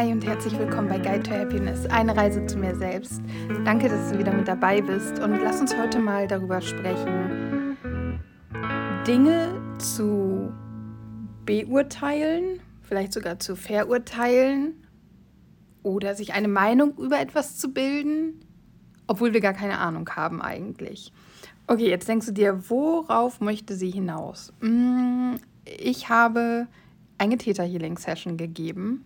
Hi und herzlich willkommen bei Guide to Happiness, eine Reise zu mir selbst. Danke, dass du wieder mit dabei bist und lass uns heute mal darüber sprechen, Dinge zu beurteilen, vielleicht sogar zu verurteilen oder sich eine Meinung über etwas zu bilden, obwohl wir gar keine Ahnung haben eigentlich. Okay, jetzt denkst du dir, worauf möchte sie hinaus? Mm, ich habe eine Theta Healing Session gegeben.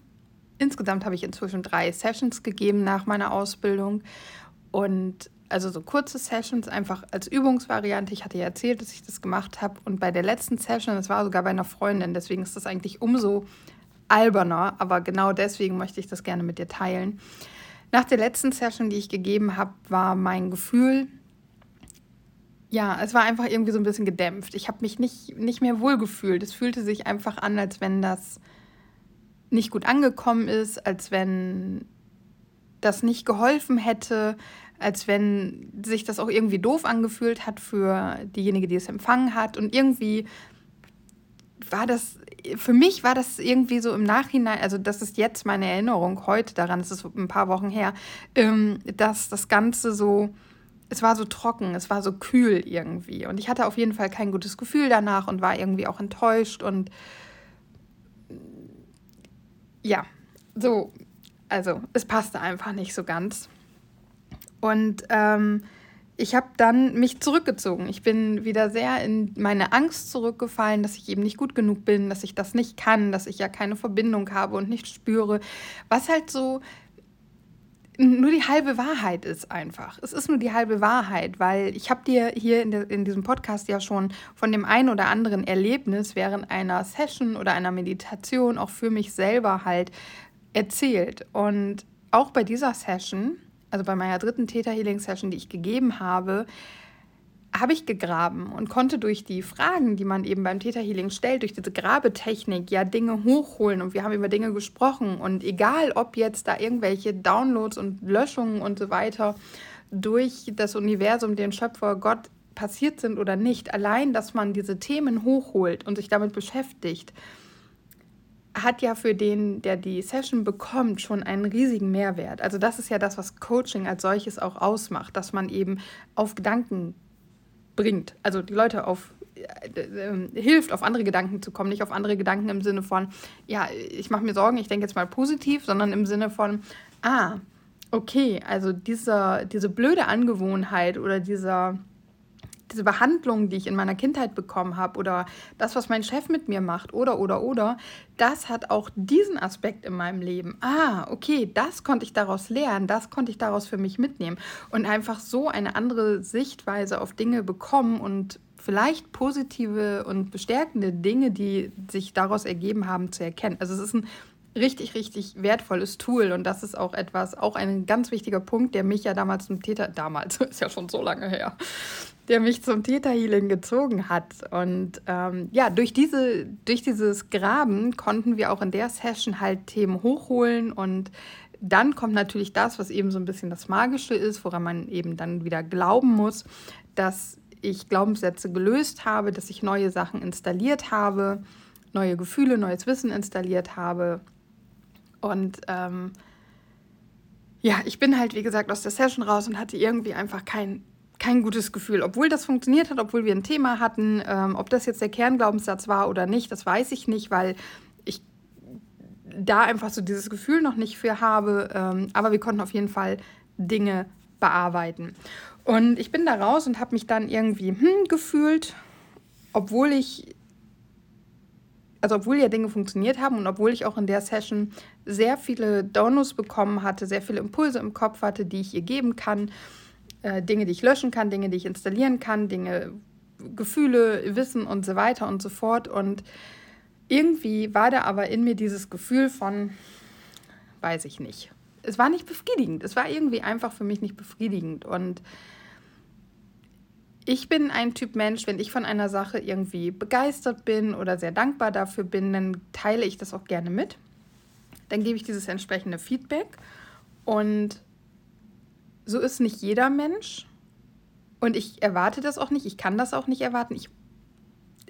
Insgesamt habe ich inzwischen drei Sessions gegeben nach meiner Ausbildung und also so kurze Sessions einfach als Übungsvariante. Ich hatte ja erzählt, dass ich das gemacht habe und bei der letzten Session, das war sogar bei einer Freundin, deswegen ist das eigentlich umso alberner, aber genau deswegen möchte ich das gerne mit dir teilen. Nach der letzten Session, die ich gegeben habe, war mein Gefühl, ja, es war einfach irgendwie so ein bisschen gedämpft. Ich habe mich nicht, nicht mehr wohl gefühlt. Es fühlte sich einfach an, als wenn das nicht gut angekommen ist, als wenn das nicht geholfen hätte, als wenn sich das auch irgendwie doof angefühlt hat für diejenige, die es empfangen hat. Und irgendwie war das, für mich war das irgendwie so im Nachhinein, also das ist jetzt meine Erinnerung heute daran, es ist ein paar Wochen her, ähm, dass das Ganze so es war so trocken, es war so kühl irgendwie. Und ich hatte auf jeden Fall kein gutes Gefühl danach und war irgendwie auch enttäuscht. Und ja, so, also es passte einfach nicht so ganz. Und ähm, ich habe dann mich zurückgezogen. Ich bin wieder sehr in meine Angst zurückgefallen, dass ich eben nicht gut genug bin, dass ich das nicht kann, dass ich ja keine Verbindung habe und nicht spüre. Was halt so nur die halbe Wahrheit ist einfach. Es ist nur die halbe Wahrheit, weil ich habe dir hier in, de, in diesem Podcast ja schon von dem einen oder anderen Erlebnis während einer Session oder einer Meditation auch für mich selber halt erzählt. Und auch bei dieser Session, also bei meiner dritten Theta Healing Session, die ich gegeben habe, habe ich gegraben und konnte durch die Fragen, die man eben beim Theta Healing stellt, durch diese Grabetechnik ja Dinge hochholen und wir haben über Dinge gesprochen und egal ob jetzt da irgendwelche Downloads und Löschungen und so weiter durch das Universum, den Schöpfer Gott passiert sind oder nicht, allein, dass man diese Themen hochholt und sich damit beschäftigt, hat ja für den, der die Session bekommt, schon einen riesigen Mehrwert. Also das ist ja das, was Coaching als solches auch ausmacht, dass man eben auf Gedanken bringt. Also die Leute auf äh, äh, hilft, auf andere Gedanken zu kommen, nicht auf andere Gedanken im Sinne von, ja, ich mache mir Sorgen, ich denke jetzt mal positiv, sondern im Sinne von, ah, okay, also dieser, diese blöde Angewohnheit oder dieser diese Behandlung, die ich in meiner Kindheit bekommen habe oder das, was mein Chef mit mir macht oder, oder, oder, das hat auch diesen Aspekt in meinem Leben. Ah, okay, das konnte ich daraus lernen, das konnte ich daraus für mich mitnehmen und einfach so eine andere Sichtweise auf Dinge bekommen und vielleicht positive und bestärkende Dinge, die sich daraus ergeben haben, zu erkennen. Also es ist ein richtig, richtig wertvolles Tool. Und das ist auch etwas, auch ein ganz wichtiger Punkt, der mich ja damals zum Täter, damals, ist ja schon so lange her, der mich zum Täterhealing gezogen hat. Und ähm, ja, durch, diese, durch dieses Graben konnten wir auch in der Session halt Themen hochholen und dann kommt natürlich das, was eben so ein bisschen das Magische ist, woran man eben dann wieder glauben muss, dass ich Glaubenssätze gelöst habe, dass ich neue Sachen installiert habe, neue Gefühle, neues Wissen installiert habe, und ähm, ja, ich bin halt, wie gesagt, aus der Session raus und hatte irgendwie einfach kein, kein gutes Gefühl. Obwohl das funktioniert hat, obwohl wir ein Thema hatten, ähm, ob das jetzt der Kernglaubenssatz war oder nicht, das weiß ich nicht, weil ich da einfach so dieses Gefühl noch nicht für habe. Ähm, aber wir konnten auf jeden Fall Dinge bearbeiten. Und ich bin da raus und habe mich dann irgendwie hm, gefühlt, obwohl ich also obwohl ja Dinge funktioniert haben und obwohl ich auch in der Session sehr viele Donuts bekommen hatte, sehr viele Impulse im Kopf hatte, die ich ihr geben kann, äh, Dinge, die ich löschen kann, Dinge, die ich installieren kann, Dinge, Gefühle, Wissen und so weiter und so fort. Und irgendwie war da aber in mir dieses Gefühl von, weiß ich nicht. Es war nicht befriedigend. Es war irgendwie einfach für mich nicht befriedigend. Und ich bin ein Typ Mensch, wenn ich von einer Sache irgendwie begeistert bin oder sehr dankbar dafür bin, dann teile ich das auch gerne mit. Dann gebe ich dieses entsprechende Feedback. Und so ist nicht jeder Mensch. Und ich erwarte das auch nicht. Ich kann das auch nicht erwarten. Ich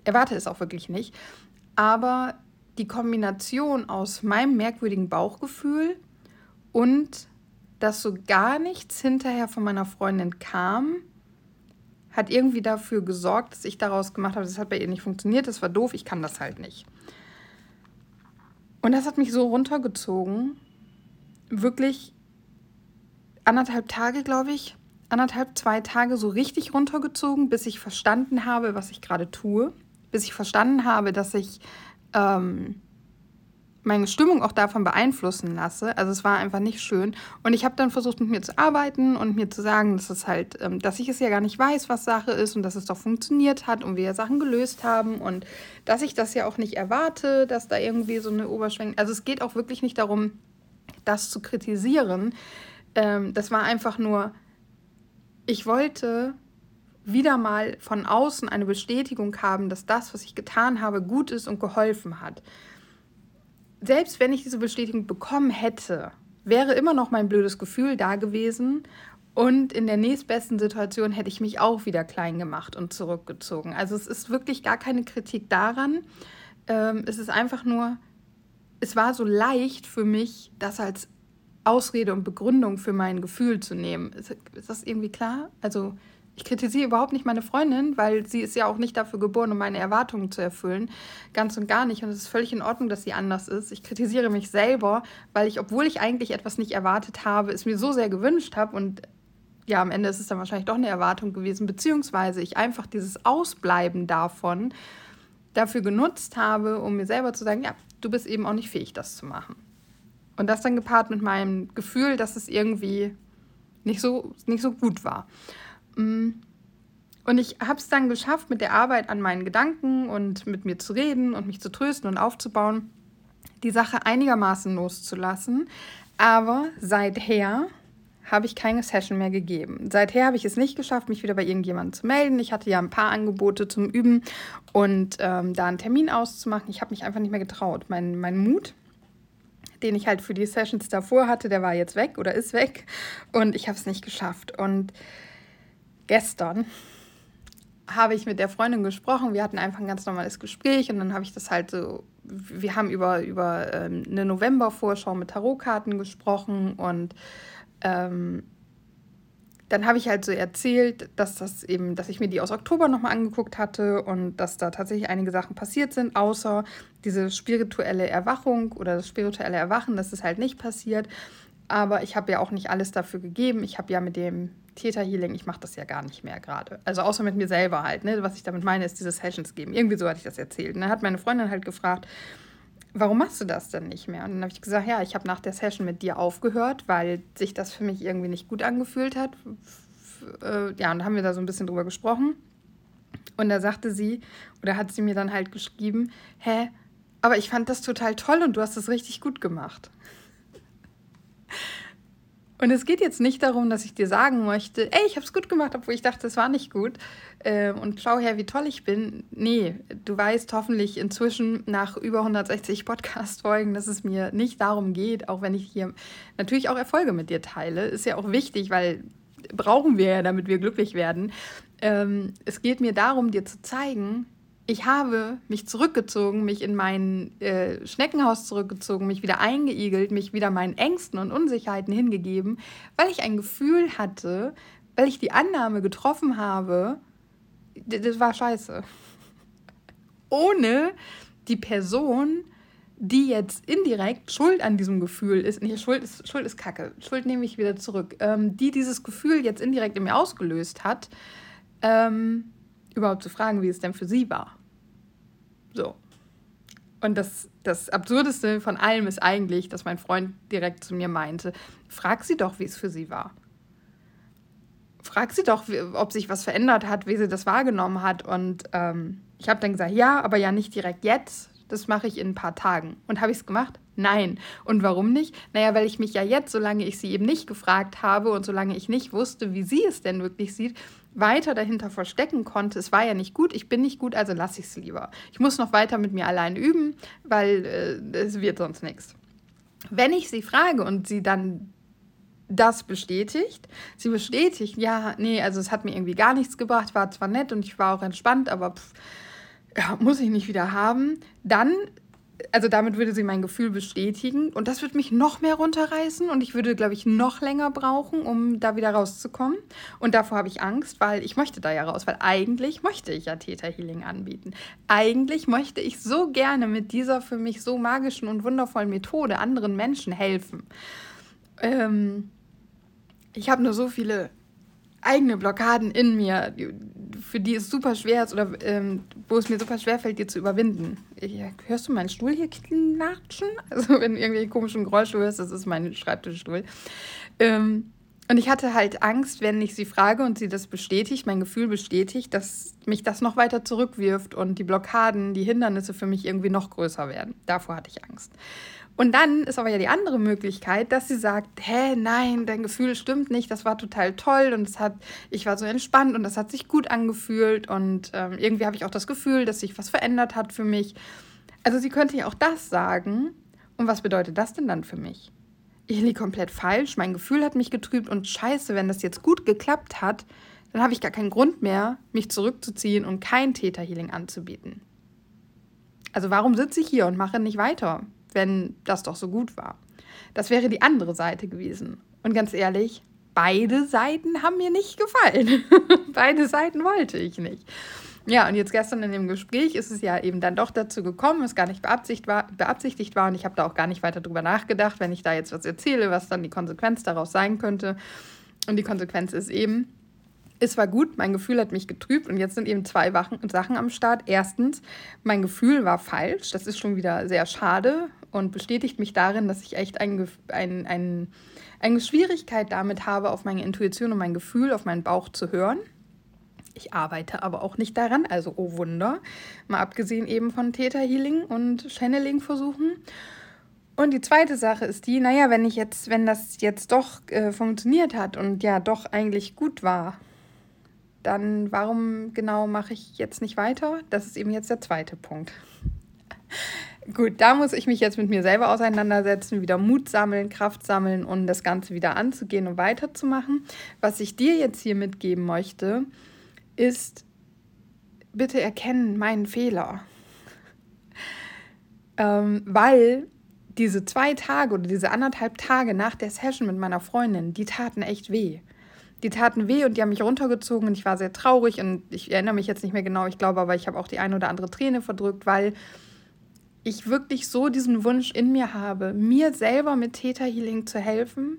erwarte es auch wirklich nicht. Aber die Kombination aus meinem merkwürdigen Bauchgefühl und dass so gar nichts hinterher von meiner Freundin kam, hat irgendwie dafür gesorgt, dass ich daraus gemacht habe, das hat bei ihr nicht funktioniert, das war doof, ich kann das halt nicht. Und das hat mich so runtergezogen, wirklich anderthalb Tage, glaube ich, anderthalb, zwei Tage so richtig runtergezogen, bis ich verstanden habe, was ich gerade tue, bis ich verstanden habe, dass ich ähm, meine Stimmung auch davon beeinflussen lasse. Also es war einfach nicht schön. Und ich habe dann versucht, mit mir zu arbeiten und mir zu sagen, dass es halt, ähm, dass ich es ja gar nicht weiß, was Sache ist und dass es doch funktioniert hat und wir ja Sachen gelöst haben und dass ich das ja auch nicht erwarte, dass da irgendwie so eine Oberschwängung. Also es geht auch wirklich nicht darum, das zu kritisieren. Ähm, das war einfach nur, ich wollte wieder mal von außen eine Bestätigung haben, dass das, was ich getan habe, gut ist und geholfen hat selbst wenn ich diese Bestätigung bekommen hätte, wäre immer noch mein blödes Gefühl da gewesen. Und in der nächstbesten Situation hätte ich mich auch wieder klein gemacht und zurückgezogen. Also es ist wirklich gar keine Kritik daran. Ähm, es ist einfach nur, es war so leicht für mich, das als Ausrede und Begründung für mein Gefühl zu nehmen. Ist, ist das irgendwie klar? Also ich kritisiere überhaupt nicht meine Freundin, weil sie ist ja auch nicht dafür geboren, um meine Erwartungen zu erfüllen. Ganz und gar nicht. Und es ist völlig in Ordnung, dass sie anders ist. Ich kritisiere mich selber, weil ich, obwohl ich eigentlich etwas nicht erwartet habe, es mir so sehr gewünscht habe und ja, am Ende ist es dann wahrscheinlich doch eine Erwartung gewesen, beziehungsweise ich einfach dieses Ausbleiben davon dafür genutzt habe, um mir selber zu sagen, ja, du bist eben auch nicht fähig, das zu machen. Und das dann gepaart mit meinem Gefühl, dass es irgendwie nicht so, nicht so gut war. Mm. Und ich habe es dann geschafft, mit der Arbeit an meinen Gedanken und mit mir zu reden und mich zu trösten und aufzubauen, die Sache einigermaßen loszulassen. Aber seither habe ich keine Session mehr gegeben. Seither habe ich es nicht geschafft, mich wieder bei irgendjemandem zu melden. Ich hatte ja ein paar Angebote zum Üben und ähm, da einen Termin auszumachen. Ich habe mich einfach nicht mehr getraut. Mein, mein Mut, den ich halt für die Sessions davor hatte, der war jetzt weg oder ist weg und ich habe es nicht geschafft. Und gestern habe ich mit der Freundin gesprochen. Wir hatten einfach ein ganz normales Gespräch und dann habe ich das halt so, wir haben über, über ähm, eine November-Vorschau mit Tarotkarten gesprochen und ähm, dann habe ich halt so erzählt, dass das eben, dass ich mir die aus Oktober nochmal angeguckt hatte und dass da tatsächlich einige Sachen passiert sind, außer diese spirituelle Erwachung oder das spirituelle Erwachen, das ist halt nicht passiert. Aber ich habe ja auch nicht alles dafür gegeben. Ich habe ja mit dem Theta Healing, ich mache das ja gar nicht mehr gerade. Also außer mit mir selber halt. Ne? Was ich damit meine, ist diese Sessions geben. Irgendwie so hatte ich das erzählt. Und dann hat meine Freundin halt gefragt, warum machst du das denn nicht mehr? Und dann habe ich gesagt, ja, ich habe nach der Session mit dir aufgehört, weil sich das für mich irgendwie nicht gut angefühlt hat. Äh, ja, und dann haben wir da so ein bisschen drüber gesprochen. Und da sagte sie, oder hat sie mir dann halt geschrieben, hä, aber ich fand das total toll und du hast es richtig gut gemacht. Und es geht jetzt nicht darum, dass ich dir sagen möchte, ey, ich habe es gut gemacht, obwohl ich dachte, es war nicht gut. Äh, und schau her, wie toll ich bin. Nee, du weißt hoffentlich inzwischen nach über 160 Podcast-Folgen, dass es mir nicht darum geht, auch wenn ich hier natürlich auch Erfolge mit dir teile. Ist ja auch wichtig, weil brauchen wir ja, damit wir glücklich werden. Ähm, es geht mir darum, dir zu zeigen, ich habe mich zurückgezogen, mich in mein äh, Schneckenhaus zurückgezogen, mich wieder eingeigelt, mich wieder meinen Ängsten und Unsicherheiten hingegeben, weil ich ein Gefühl hatte, weil ich die Annahme getroffen habe, das war scheiße. Ohne die Person, die jetzt indirekt schuld an diesem Gefühl ist, nee, Schuld ist, Schuld ist Kacke, Schuld nehme ich wieder zurück, ähm, die dieses Gefühl jetzt indirekt in mir ausgelöst hat, ähm, überhaupt zu fragen, wie es denn für sie war. So. Und das, das Absurdeste von allem ist eigentlich, dass mein Freund direkt zu mir meinte, frag sie doch, wie es für sie war. Frag sie doch, ob sich was verändert hat, wie sie das wahrgenommen hat. Und ähm, ich habe dann gesagt, ja, aber ja nicht direkt jetzt. Das mache ich in ein paar Tagen. Und habe ich es gemacht? Nein. Und warum nicht? Naja, weil ich mich ja jetzt, solange ich sie eben nicht gefragt habe und solange ich nicht wusste, wie sie es denn wirklich sieht, weiter dahinter verstecken konnte, es war ja nicht gut, ich bin nicht gut, also lasse ich es lieber. Ich muss noch weiter mit mir allein üben, weil äh, es wird sonst nichts. Wenn ich sie frage und sie dann das bestätigt, sie bestätigt, ja, nee, also es hat mir irgendwie gar nichts gebracht, war zwar nett und ich war auch entspannt, aber pff, ja, muss ich nicht wieder haben, dann also damit würde sie mein Gefühl bestätigen und das würde mich noch mehr runterreißen und ich würde, glaube ich, noch länger brauchen, um da wieder rauszukommen. Und davor habe ich Angst, weil ich möchte da ja raus, weil eigentlich möchte ich ja Theta Healing anbieten. Eigentlich möchte ich so gerne mit dieser für mich so magischen und wundervollen Methode anderen Menschen helfen. Ähm, ich habe nur so viele eigene Blockaden in mir, für die es super schwer ist oder ähm, wo es mir super schwer fällt, die zu überwinden. Ich, hörst du meinen Stuhl hier knatschen? Also wenn du irgendwelche komischen Geräusche hörst, das ist mein Schreibtischstuhl. Ähm, und ich hatte halt Angst, wenn ich sie frage und sie das bestätigt, mein Gefühl bestätigt, dass mich das noch weiter zurückwirft und die Blockaden, die Hindernisse für mich irgendwie noch größer werden. Davor hatte ich Angst. Und dann ist aber ja die andere Möglichkeit, dass sie sagt, hä, nein, dein Gefühl stimmt nicht, das war total toll und es hat, ich war so entspannt und das hat sich gut angefühlt und ähm, irgendwie habe ich auch das Gefühl, dass sich was verändert hat für mich. Also sie könnte ja auch das sagen. Und was bedeutet das denn dann für mich? Ich liege komplett falsch, mein Gefühl hat mich getrübt und scheiße, wenn das jetzt gut geklappt hat, dann habe ich gar keinen Grund mehr, mich zurückzuziehen und kein Täterhealing anzubieten. Also warum sitze ich hier und mache nicht weiter? Wenn das doch so gut war. Das wäre die andere Seite gewesen. Und ganz ehrlich, beide Seiten haben mir nicht gefallen. beide Seiten wollte ich nicht. Ja, und jetzt gestern in dem Gespräch ist es ja eben dann doch dazu gekommen, es gar nicht beabsichtigt war, beabsichtigt war und ich habe da auch gar nicht weiter drüber nachgedacht, wenn ich da jetzt was erzähle, was dann die Konsequenz daraus sein könnte. Und die Konsequenz ist eben, es war gut, mein Gefühl hat mich getrübt und jetzt sind eben zwei Sachen am Start. Erstens, mein Gefühl war falsch, das ist schon wieder sehr schade und bestätigt mich darin, dass ich echt ein, ein, ein, eine Schwierigkeit damit habe, auf meine Intuition und mein Gefühl, auf meinen Bauch zu hören. Ich arbeite aber auch nicht daran, also oh Wunder, mal abgesehen eben von Theta Healing und Channeling versuchen. Und die zweite Sache ist die, naja, wenn ich jetzt, wenn das jetzt doch äh, funktioniert hat und ja doch eigentlich gut war, dann warum genau mache ich jetzt nicht weiter? Das ist eben jetzt der zweite Punkt. Gut, da muss ich mich jetzt mit mir selber auseinandersetzen, wieder Mut sammeln, Kraft sammeln und das Ganze wieder anzugehen und weiterzumachen. Was ich dir jetzt hier mitgeben möchte, ist, bitte erkennen meinen Fehler. ähm, weil diese zwei Tage oder diese anderthalb Tage nach der Session mit meiner Freundin, die taten echt weh. Die taten weh und die haben mich runtergezogen und ich war sehr traurig und ich erinnere mich jetzt nicht mehr genau, ich glaube aber, ich habe auch die eine oder andere Träne verdrückt, weil ich wirklich so diesen Wunsch in mir habe, mir selber mit Theta Healing zu helfen,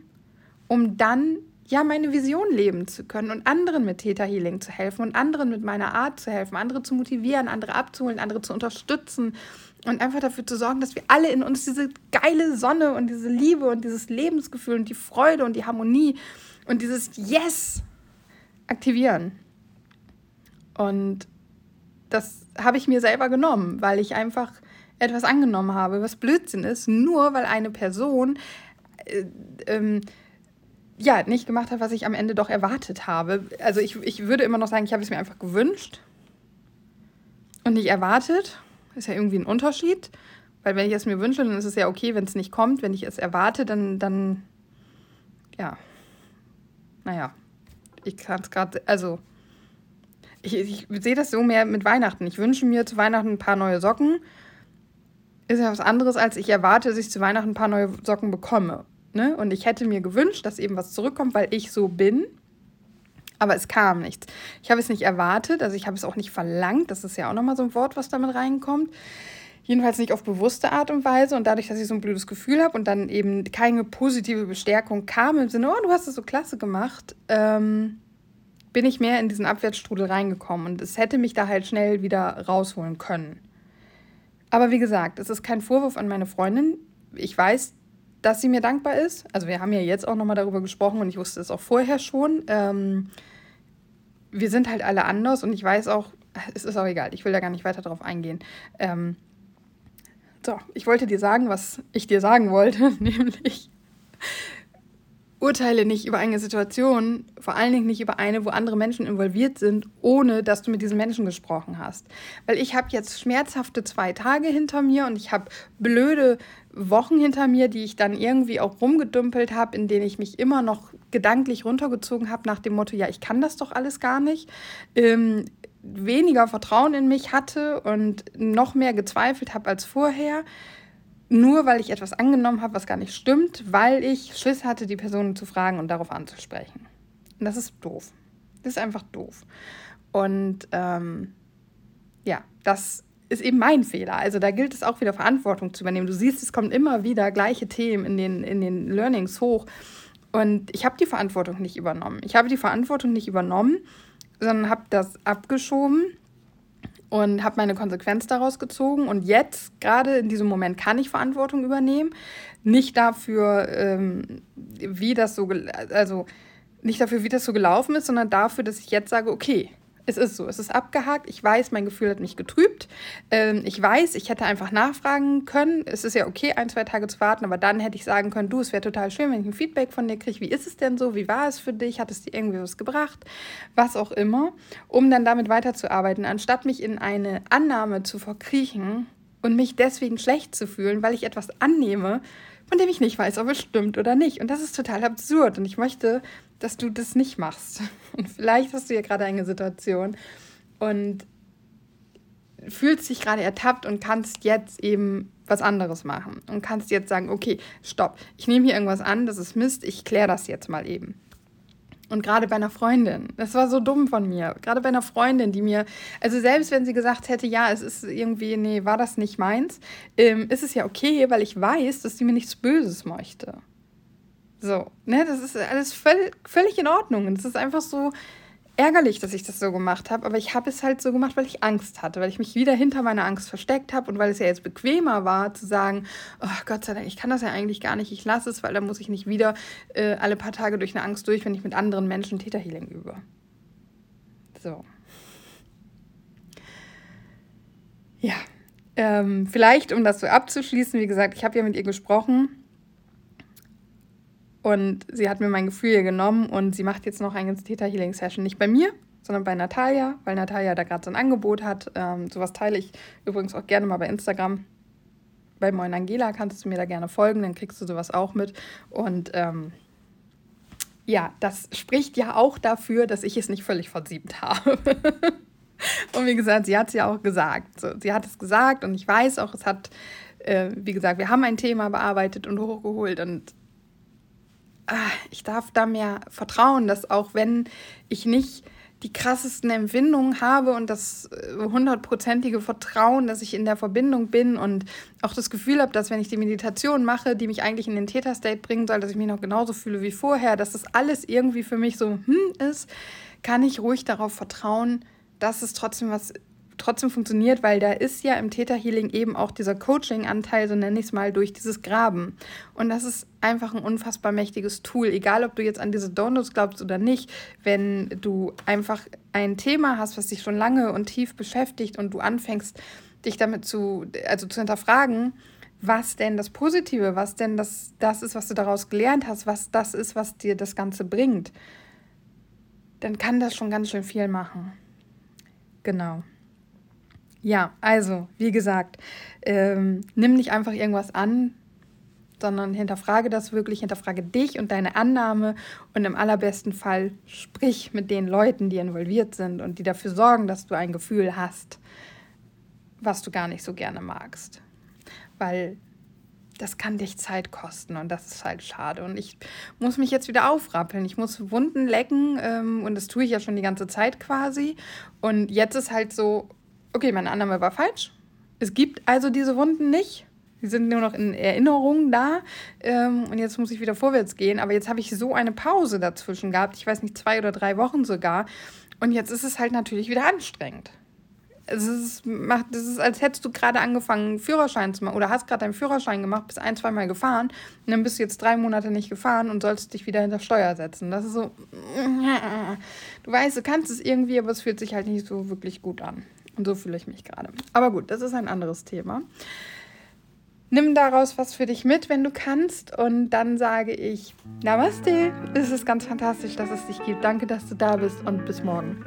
um dann ja meine Vision leben zu können und anderen mit Theta Healing zu helfen und anderen mit meiner Art zu helfen, andere zu motivieren, andere abzuholen, andere zu unterstützen und einfach dafür zu sorgen, dass wir alle in uns diese geile Sonne und diese Liebe und dieses Lebensgefühl und die Freude und die Harmonie und dieses Yes aktivieren. Und das habe ich mir selber genommen, weil ich einfach etwas angenommen habe, was Blödsinn ist, nur weil eine Person äh, ähm, ja nicht gemacht hat, was ich am Ende doch erwartet habe. Also ich, ich würde immer noch sagen, ich habe es mir einfach gewünscht und nicht erwartet. Ist ja irgendwie ein Unterschied. Weil wenn ich es mir wünsche, dann ist es ja okay, wenn es nicht kommt. Wenn ich es erwarte, dann, dann ja. Naja. Ich kann es gerade, also ich, ich sehe das so mehr mit Weihnachten. Ich wünsche mir zu Weihnachten ein paar neue Socken ist ja was anderes, als ich erwarte, dass ich zu Weihnachten ein paar neue Socken bekomme. Ne? Und ich hätte mir gewünscht, dass eben was zurückkommt, weil ich so bin. Aber es kam nichts. Ich habe es nicht erwartet, also ich habe es auch nicht verlangt. Das ist ja auch nochmal so ein Wort, was damit reinkommt. Jedenfalls nicht auf bewusste Art und Weise. Und dadurch, dass ich so ein blödes Gefühl habe und dann eben keine positive Bestärkung kam im Sinne, oh, du hast es so klasse gemacht, ähm, bin ich mehr in diesen Abwärtsstrudel reingekommen. Und es hätte mich da halt schnell wieder rausholen können. Aber wie gesagt, es ist kein Vorwurf an meine Freundin. Ich weiß, dass sie mir dankbar ist. Also wir haben ja jetzt auch nochmal darüber gesprochen und ich wusste es auch vorher schon. Ähm, wir sind halt alle anders und ich weiß auch, es ist auch egal, ich will da gar nicht weiter drauf eingehen. Ähm, so, ich wollte dir sagen, was ich dir sagen wollte, nämlich urteile nicht über eine Situation, vor allen Dingen nicht über eine, wo andere Menschen involviert sind, ohne dass du mit diesen Menschen gesprochen hast. Weil ich habe jetzt schmerzhafte zwei Tage hinter mir und ich habe blöde Wochen hinter mir, die ich dann irgendwie auch rumgedümpelt habe, in denen ich mich immer noch gedanklich runtergezogen habe nach dem Motto, ja, ich kann das doch alles gar nicht. Ähm, weniger Vertrauen in mich hatte und noch mehr gezweifelt habe als vorher, nur weil ich etwas angenommen habe, was gar nicht stimmt, weil ich Schiss hatte, die Person zu fragen und darauf anzusprechen. Und das ist doof. Das ist einfach doof. Und ähm, ja, das ist eben mein Fehler. Also da gilt es auch wieder Verantwortung zu übernehmen. Du siehst, es kommen immer wieder gleiche Themen in den, in den Learnings hoch. Und ich habe die Verantwortung nicht übernommen. Ich habe die Verantwortung nicht übernommen, sondern habe das abgeschoben und habe meine Konsequenz daraus gezogen. Und jetzt, gerade in diesem Moment, kann ich Verantwortung übernehmen. Nicht dafür, ähm, wie das so, also nicht dafür, wie das so gelaufen ist, sondern dafür, dass ich jetzt sage, okay, es ist so, es ist abgehakt. Ich weiß, mein Gefühl hat mich getrübt. Ähm, ich weiß, ich hätte einfach nachfragen können. Es ist ja okay, ein, zwei Tage zu warten, aber dann hätte ich sagen können, du, es wäre total schön, wenn ich ein Feedback von dir kriege. Wie ist es denn so? Wie war es für dich? Hat es dir irgendwie was gebracht? Was auch immer, um dann damit weiterzuarbeiten, anstatt mich in eine Annahme zu verkriechen und mich deswegen schlecht zu fühlen, weil ich etwas annehme, von dem ich nicht weiß, ob es stimmt oder nicht. Und das ist total absurd. Und ich möchte, dass du das nicht machst. Und vielleicht hast du ja gerade eine Situation und fühlst dich gerade ertappt und kannst jetzt eben was anderes machen. Und kannst jetzt sagen, okay, stopp, ich nehme hier irgendwas an, das ist Mist, ich kläre das jetzt mal eben. Und gerade bei einer Freundin, das war so dumm von mir, gerade bei einer Freundin, die mir, also selbst wenn sie gesagt hätte, ja, es ist irgendwie, nee, war das nicht meins, ähm, ist es ja okay, weil ich weiß, dass sie mir nichts Böses möchte. So, ne, das ist alles völ völlig in Ordnung. Es ist einfach so, ärgerlich, dass ich das so gemacht habe, aber ich habe es halt so gemacht, weil ich Angst hatte, weil ich mich wieder hinter meiner Angst versteckt habe und weil es ja jetzt bequemer war zu sagen, oh Gott sei Dank, ich kann das ja eigentlich gar nicht, ich lasse es, weil dann muss ich nicht wieder äh, alle paar Tage durch eine Angst durch, wenn ich mit anderen Menschen Täterhealing übe. So. Ja, ähm, vielleicht, um das so abzuschließen, wie gesagt, ich habe ja mit ihr gesprochen und sie hat mir mein Gefühl genommen und sie macht jetzt noch eine Theta Healing Session. Nicht bei mir, sondern bei Natalia, weil Natalia da gerade so ein Angebot hat. Ähm, sowas teile ich übrigens auch gerne mal bei Instagram. Bei Moin Angela kannst du mir da gerne folgen, dann kriegst du sowas auch mit. Und ähm, ja, das spricht ja auch dafür, dass ich es nicht völlig versiebt habe. und wie gesagt, sie hat es ja auch gesagt. So, sie hat es gesagt und ich weiß auch, es hat, äh, wie gesagt, wir haben ein Thema bearbeitet und hochgeholt und ich darf da mehr vertrauen, dass auch wenn ich nicht die krassesten Empfindungen habe und das äh, hundertprozentige Vertrauen, dass ich in der Verbindung bin und auch das Gefühl habe, dass wenn ich die Meditation mache, die mich eigentlich in den Theta-State bringen soll, dass ich mich noch genauso fühle wie vorher, dass das alles irgendwie für mich so hm ist, kann ich ruhig darauf vertrauen, dass es trotzdem was trotzdem funktioniert, weil da ist ja im Theta Healing eben auch dieser Coaching-Anteil, so nenne ich es mal, durch dieses Graben. Und das ist einfach ein unfassbar mächtiges Tool, egal ob du jetzt an diese Donuts glaubst oder nicht. Wenn du einfach ein Thema hast, was dich schon lange und tief beschäftigt und du anfängst, dich damit zu, also zu hinterfragen, was denn das Positive, was denn das, das ist, was du daraus gelernt hast, was das ist, was dir das Ganze bringt, dann kann das schon ganz schön viel machen. Genau. Ja, also, wie gesagt, ähm, nimm nicht einfach irgendwas an, sondern hinterfrage das wirklich, hinterfrage dich und deine Annahme und im allerbesten Fall sprich mit den Leuten, die involviert sind und die dafür sorgen, dass du ein Gefühl hast, was du gar nicht so gerne magst. Weil das kann dich Zeit kosten und das ist halt schade. Und ich muss mich jetzt wieder aufrappeln. Ich muss Wunden lecken ähm, und das tue ich ja schon die ganze Zeit quasi. Und jetzt ist halt so, okay, meine Annahme war falsch. Es gibt also diese Wunden nicht. Sie sind nur noch in Erinnerung da. Ähm, und jetzt muss ich wieder vorwärts gehen. Aber jetzt habe ich so eine Pause dazwischen gehabt. Ich weiß nicht, zwei oder drei Wochen sogar. Und jetzt ist es halt natürlich wieder anstrengend. Es ist, macht, es ist, als hättest du gerade angefangen, Führerschein zu machen oder hast gerade deinen Führerschein gemacht, bist ein, zweimal gefahren und dann bist du jetzt drei Monate nicht gefahren und sollst dich wieder hinter Steuer setzen. Das ist so. Du weißt, du kannst es irgendwie, aber es fühlt sich halt nicht so wirklich gut an. Und so fühle ich mich gerade. Aber gut, das ist ein anderes Thema. Nimm daraus was für dich mit, wenn du kannst. Und dann sage ich Namaste. Es ist ganz fantastisch, dass es dich gibt. Danke, dass du da bist und bis morgen.